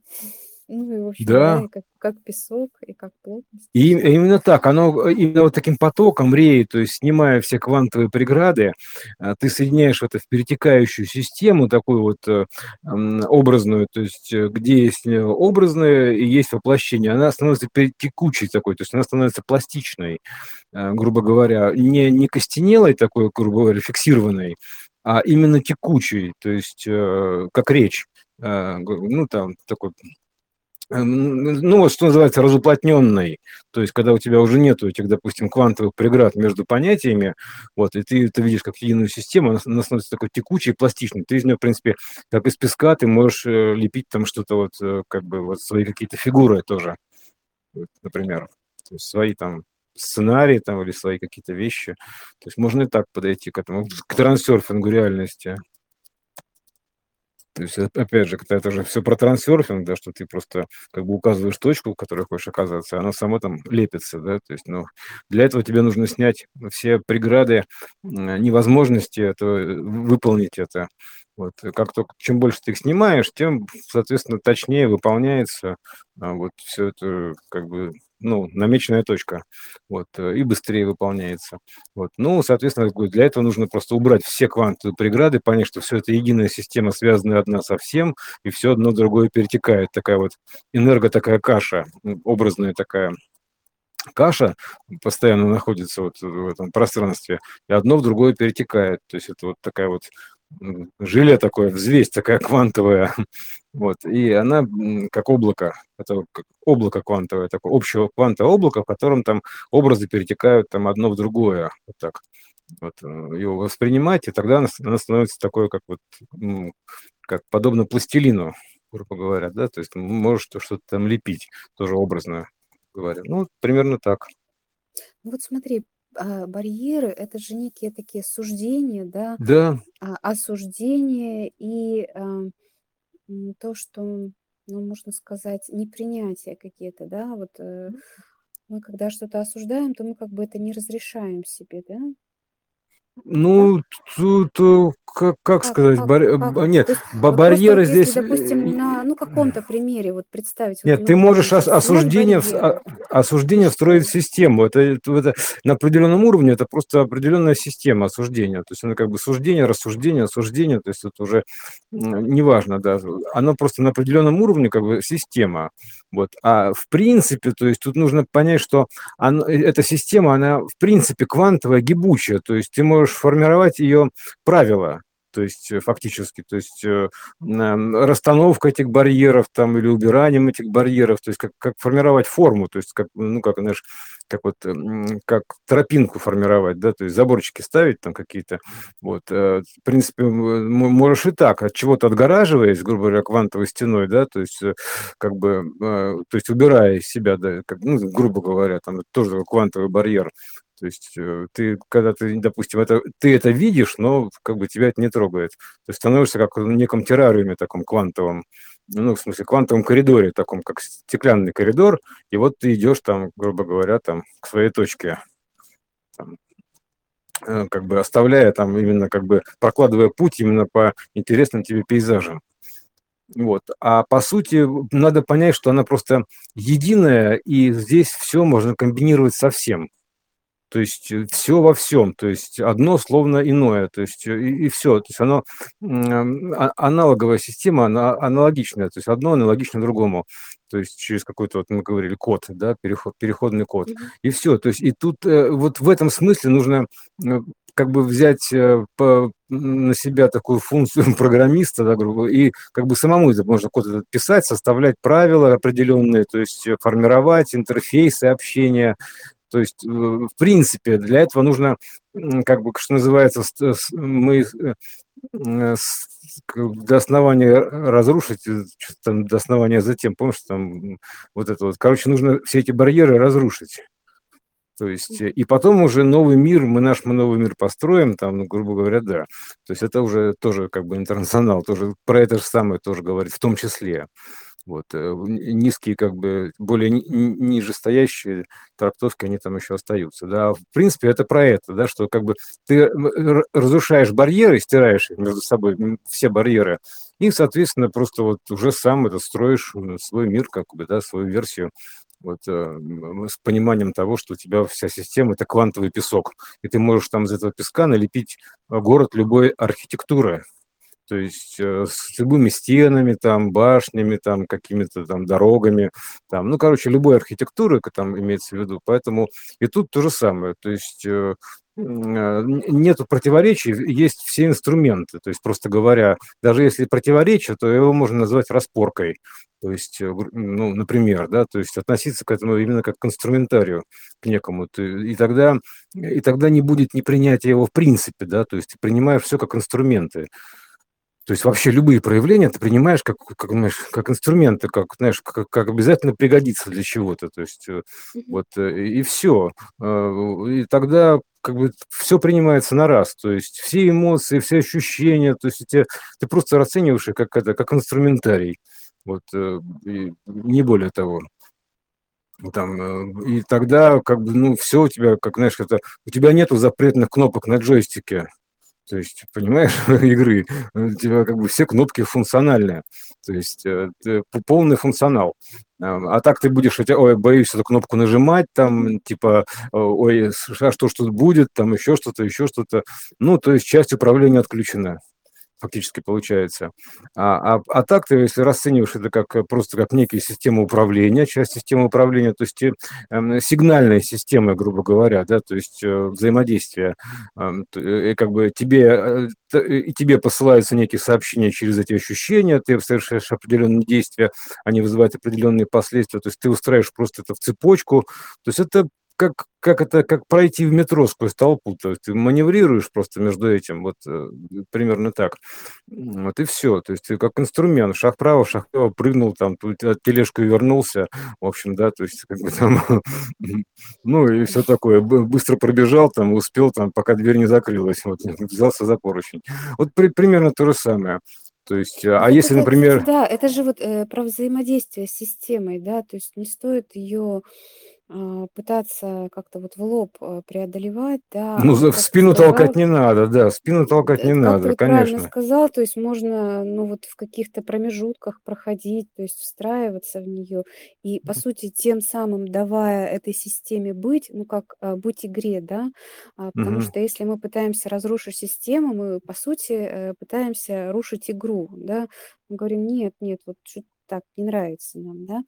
Ну и, в общем, да, Да. как как песок, и как плотность, И всё. именно так, оно именно вот таким потоком реет, то есть снимая все квантовые преграды, а, ты соединяешь это в перетекающую систему, такую вот, э, образную, то есть, э, где есть, э, образное и есть воплощение. Она становится текучей такой, то есть она становится пластичной, э, грубо говоря, не не окостенелой такой, грубо говоря, фиксированной, а именно текучей, то есть, э, как речь. Э, ну, там такой, ну, вот что называется разуплотнённой. То есть когда у тебя уже нету этих, допустим, квантовых преград между понятиями, вот, и ты это видишь как единую систему, она она становится такой текучей пластичной. Ты из неё, в принципе, как из песка ты можешь, э, лепить там что-то вот, э, как бы вот свои какие-то фигуры тоже, вот, например. То есть свои там сценарии там или свои какие-то вещи. То есть можно и так подойти к этому, к трансерфингу реальности. То есть, оп опять же, когда это уже всё про трансерфинг, да, что ты просто как бы указываешь точку, в которой хочешь оказаться, и оно само там лепится, да. То есть, ну, для этого тебе нужно снять все преграды, невозможности это, э, выполнить это. Вот, как только чем больше ты их снимаешь, тем, соответственно, точнее выполняется а, вот все это как бы ну, намеченная точка, вот, э, и быстрее выполняется. Вот. Ну, соответственно, для этого нужно просто убрать все квантовые преграды, понять, что все это единая система, связанная одна со всем, и все одно другое перетекает. Такая вот энерго такая каша, образная такая каша постоянно находится вот в этом пространстве, и одно в другое перетекает. То есть это вот такая вот желе такое, взвесь такая квантовая, вот, и она как облако, это как облако квантовое, такое общего квантовое облако, в котором там образы перетекают там одно в другое, вот так, вот, э, его воспринимать, и тогда она, она становится такой, как вот, как подобно пластилину, грубо говоря, да, то есть можешь что-то там лепить, тоже образно говоря. Ну, примерно так. Ну вот смотри, а, барьеры- это же некие такие суждения, да, Да. а, осуждения и, а, то, что, ну, можно сказать, непринятие какие-то, да. Вот, э, мы когда что-то осуждаем, то мы как бы это не разрешаем себе, да? Ну, тут, э, как как сказать, как барь э, как? б нет, вот просто вот барьеры если, здесь, э, допустим, и на, ну, каком-то примере вот представить, вот Нет, мы ты можешь ос сейчас: "Снять осуждение барьеры". а осуждение встроить в систему. Это это это на определенном уровне, это просто определенная система осуждения. То есть оно как бы суждение, рассуждение, осуждение, то есть это уже, неважно, да, оно просто на определенном уровне как бы система. Вот. А в принципе, то есть тут нужно понять, что оно э, эта система, она в принципе квантовая, гибучая. То есть ты можешь формировать ее правила то есть э, фактически, то есть э, расстановка этих барьеров там или убиранием этих барьеров, то есть как, как формировать форму, то есть как, ну, как, знаешь, как вот, как тропинку формировать, да, то есть заборчики ставить там какие-то, вот, э, в принципе, можешь и так, от чего-то отгораживаясь, грубо говоря, квантовой стеной, да, то есть как бы, то есть убирая из себя, да, как, ну, грубо говоря, там тоже квантовый барьер, то есть э, ты, когда ты, допустим, это, ты это видишь, но как бы тебя это не трогает. Есть становишься как в неком террариуме таком квантовом, ну, в смысле, квантовом коридоре, таком, как стеклянный коридор, и вот ты идешь там, грубо говоря, там, к своей точке, там, э, как бы оставляя там именно, как бы прокладывая путь именно по интересным тебе пейзажам. Вот. А по сути, надо понять, что она просто единая, и здесь все можно комбинировать со всем. То есть э, все во всем, то есть одно словно иное, то есть э, и, и все. То есть оно а, аналоговая система, она аналогичная, то есть одно аналогично другому. То есть через какой-то, вот мы говорили, код, да, переход, переходный код. И все. То есть и тут э, вот в этом смысле нужно как бы взять по, на себя такую функцию программиста, да, грубо, и как бы самому это можно код этот писать, составлять правила определенные, то есть формировать интерфейсы общения, то есть, э, в принципе, для этого нужно, как бы, что называется, мы э, до основания разрушить, э, там, до основания затем, помнишь, там, вот это вот, короче, нужно все эти барьеры разрушить. То есть, и потом уже новый мир, мы наш мы новый мир построим, там, ну, грубо говоря, да. То есть это уже тоже как бы интернационал, тоже про это же самое тоже говорит, в том числе. Вот, э, низкие, как бы, более нижестоящие трактовки, они там еще остаются, да. В принципе, это про это, да, что как бы ты разрушаешь барьеры, стираешь между собой, все барьеры, и, соответственно, просто вот уже сам это строишь свой мир, как бы, да, свою версию, вот, э, с пониманием того, что у тебя вся система – это квантовый песок, и ты можешь там из этого песка налепить город любой архитектуры, то есть э, с любыми стенами, там, башнями, там, какими-то там дорогами, там, ну, короче, любой архитектуры там имеется в виду, поэтому и тут то же самое, то есть э, э, нету противоречий, есть все инструменты, то есть, просто говоря, даже если противоречие, то его можно назвать распоркой, то есть, ну, например, да, то есть относиться к этому именно как к инструментарию, к некому, и тогда, и тогда не будет непринятия его в принципе, да, то есть принимаешь все как инструменты, то есть вообще любые проявления ты принимаешь как, как, знаешь, как инструменты, как, знаешь, как, как обязательно пригодится для чего-то. То есть э, вот э, и все. Э, и тогда как бы все принимается на раз. То есть все эмоции, все ощущения, то есть ты, ты просто расцениваешь их как, это, как инструментарий. Вот, и не более того. Там, и тогда как бы, ну, все у тебя, как, знаешь, это, у тебя нету запретных кнопок на джойстике. То есть, понимаешь, игры, у тебя как бы все кнопки функциональные, то есть, э, полный функционал. А, так ты будешь, ой, боюсь эту кнопку нажимать, там, типа, ой, а что тут будет, там еще что-то, еще что-то. Ну, то есть часть управления отключена фактически получается. А, а, а так ты, если расцениваешь это как э, просто как некие системы управления, часть системы управления, то есть э, сигнальные системы, грубо говоря, да, то есть э, взаимодействие, э, как бы тебе э, и тебе посылаются некие сообщения через эти ощущения, ты совершаешь определенные действия, они вызывают определенные последствия, то есть ты устраиваешь просто это в цепочку, то есть это как как это, как пройти в метро сквозь толпу, то есть ты маневрируешь просто между этим, вот э, примерно так. Вот и все, то есть ты как инструмент, шаг вправо, шаг вправо, прыгнул там, тут от тележку вернулся, в общем, да, то есть как бы там, ну и все такое, быстро пробежал там, успел там, пока дверь не закрылась, вот, взялся за поручень. Вот при, примерно то же самое. То есть, а Вот если, это, кстати, например, да, это же вот э, про взаимодействие с системой, да, то есть не стоит ее а, пытаться как-то вот в лоб а, преодолевать, да, ну, в ты спину толкать сказал, не надо, да, в спину толкать не Д как ты надо, правильно конечно. сказал, то есть можно, ну, вот в каких-то промежутках проходить, то есть встраиваться в нее и, по сути, тем самым давая этой системе быть, ну, как, а, быть игре, да. А, потому Мгм. что если мы пытаемся разрушить систему, мы, по сути, э, пытаемся рушить игру, да. Мы говорим: "Нет, нет, вот чё-то так не нравится нам", да.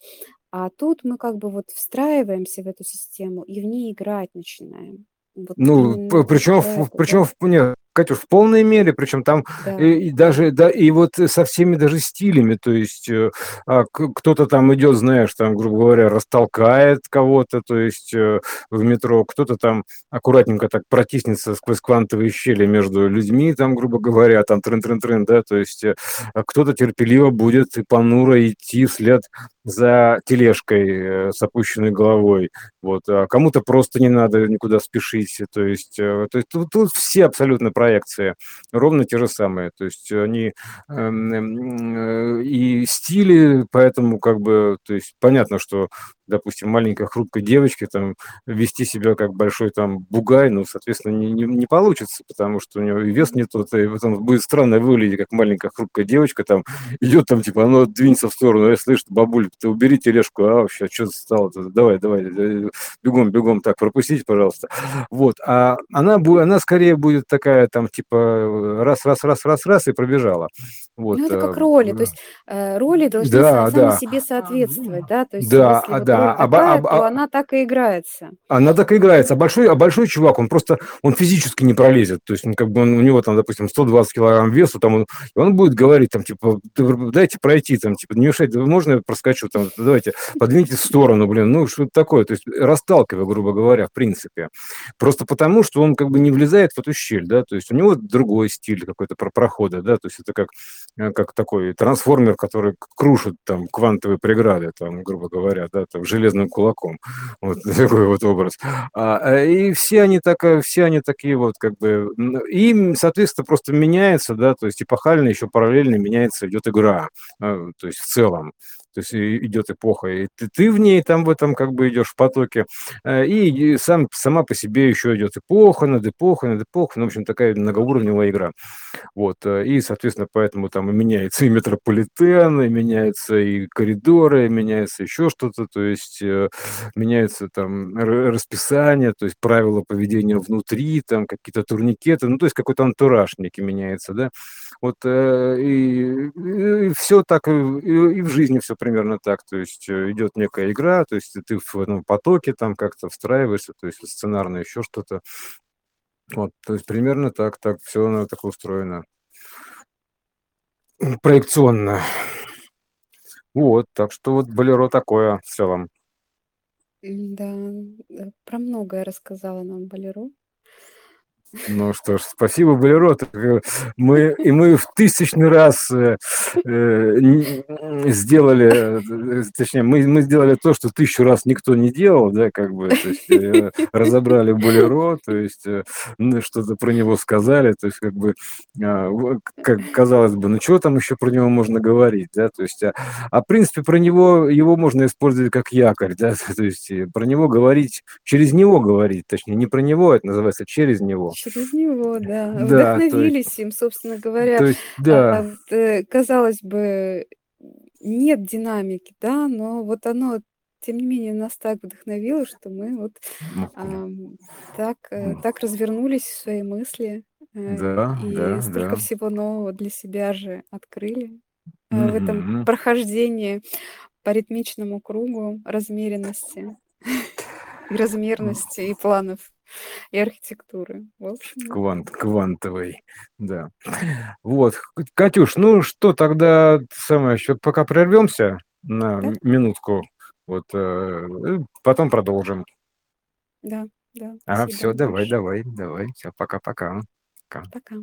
А тут мы как бы вот встраиваемся в эту систему и в ней играть начинаем. Вот Ну, причем в причем в нет, Катюш, в полной мере, причем там и Да, и да. даже, да, и вот со всеми даже стилями. То есть, э, а, кто-то там идет, знаешь, там, грубо говоря, растолкает кого-то, то есть, э, в метро, кто-то там аккуратненько так протиснется сквозь квантовые щели между людьми, там, грубо говоря, там трын-трын-трын, да, то есть, э, а кто-то терпеливо будет и понуро идти вслед за тележкой, э, с опущенной головой. Вот, а кому-то просто не надо никуда спешить. То есть, э, то есть тут, тут все абсолютно проекции, ровно те же самые. То есть они эм, э, и стили, поэтому как бы, то есть понятно, что, допустим, маленькой хрупкой девочке там вести себя как большой там бугай, ну, соответственно, не, не, не получится, потому что у него и вес не тот, и потом будет странно выглядеть, как маленькая хрупкая девочка там идет там, типа, оно двинется в сторону, я слышу, бабуль, ты убери тележку, а вообще, что стало -то? давай, давай, э, бегом, бегом, так, пропустите, пожалуйста. Вот, а она, будет, она скорее будет такая, там, типа, раз, раз, раз, раз, раз, и пробежала. Вот. Ну, это э, как роли. То есть, э, роли должны Да, сами да. себе соответствовать, да. То есть, Да, если а, вот да, а, а, такая, то она так и играется. она так и играется. А большой, а большой чувак, он просто, он физически не пролезет. То есть, ну, как бы он, у него там, допустим, 120 килограмм весу, там он, он будет говорить, там, типа, дайте пройти, там, типа, не мешайте, можно я проскочу, там, давайте, подвиньте в сторону, блин, ну, что это такое? То есть, расталкивая, грубо говоря, в принципе. Просто потому, что он как бы не влезает в эту щель, да, то есть, у него другой стиль какой-то про прохода, да, то есть, это как, э, как такой трансформер, который крушит там квантовые преграды, там, грубо говоря, да, там, железным кулаком. Вот такой вот образ. А, а, и все они так, э, все они такие вот как бы, им, соответственно, просто меняется, да, то есть эпохально еще параллельно меняется, идет игра, то есть в целом. То есть идет эпоха, и ты, ты в ней там в этом как бы идешь в потоке, э, и сам, сама по себе еще идет эпоха над эпохой, над эпохой, ну, в общем, такая многоуровневая игра. Вот, э, и, соответственно, поэтому там и меняется и метрополитен, и меняются и коридоры, и меняется еще что-то, то есть э, меняется там расписание, то есть правила поведения внутри, там какие-то турникеты, ну, то есть какой-то антураж некий меняется, да. Вот, и, и все так, и, и в жизни все примерно так, то есть э, идет некая игра, то есть ты в этом потоке там как-то встраиваешься, то есть сценарно еще что-то. Вот, то есть примерно так, так все оно так устроено. Проекционно. Вот, так что вот "Болеро" такое в целом. М-да, э, про многое рассказала нам "Болеро". Ну что ж, спасибо, "Болеро". Так, э, мы и мы в тысячный раз, э, э, сделали, э, точнее, мы мы сделали то, что тысячу раз никто не делал, да, как бы, то есть, э, разобрали "Болеро", то есть, э, что-то про него сказали, то есть, как бы, в как казалось бы, ну, чего там еще про него можно говорить, да, то есть, а, а в принципе про него его можно использовать как якорь, да, то есть, про него говорить, через него говорить, точнее, не про него, это называется через него. Через него, да. Да, то есть Вдохновились им, собственно говоря. то есть, А, да. вот, э, казалось бы, нет динамики, да, но вот оно, тем не менее, нас так вдохновило, что мы вот, ам, так, э, так развернулись в свои мысли, э, Да, и да, столько да. всего нового для себя же открыли, э, в этом прохождении по ритмичному кругу размеренности и размерности, и планов, и архитектуры. В общем Квант квантовый, да. Вот, Катюш, ну что, тогда самое, ещё пока прервёмся на Да. минутку, вот, э, и потом продолжим. Да, да, спасибо всё, давай давай давай. Всё, пока-пока. Пока. Пока.